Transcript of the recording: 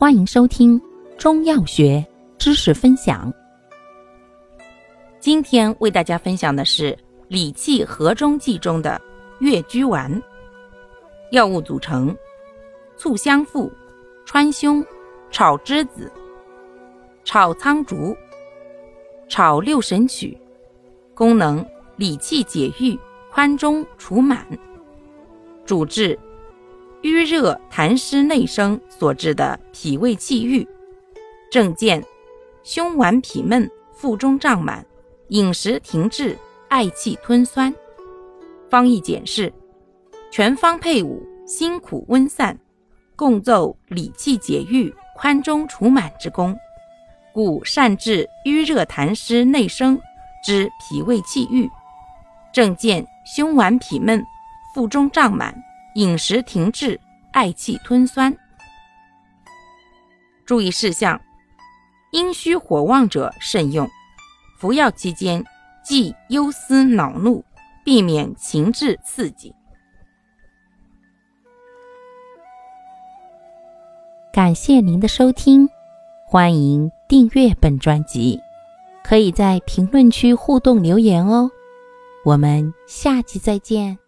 欢迎收听中药学知识分享。今天为大家分享的是理气和中剂中的越鞠丸。药物组成：醋香附、川芎、炒栀子、炒苍术、炒六神曲。功能：理气解郁、宽中除满。主治。瘀热痰湿内生所致的脾胃气郁，症见胸脘痞闷、腹中胀满、饮食停滞、嗳气吞酸。方义简释：全方配伍，辛苦温散，共奏理气解郁、宽中除满之功，故善治瘀热痰湿内生之脾胃气郁。症见胸脘痞闷、腹中胀满。饮食停滞、嗳气吞酸。注意事项：阴虚火旺者慎用。服药期间忌忧思恼怒，避免情志刺激。感谢您的收听，欢迎订阅本专辑，可以在评论区互动留言哦。我们下期再见。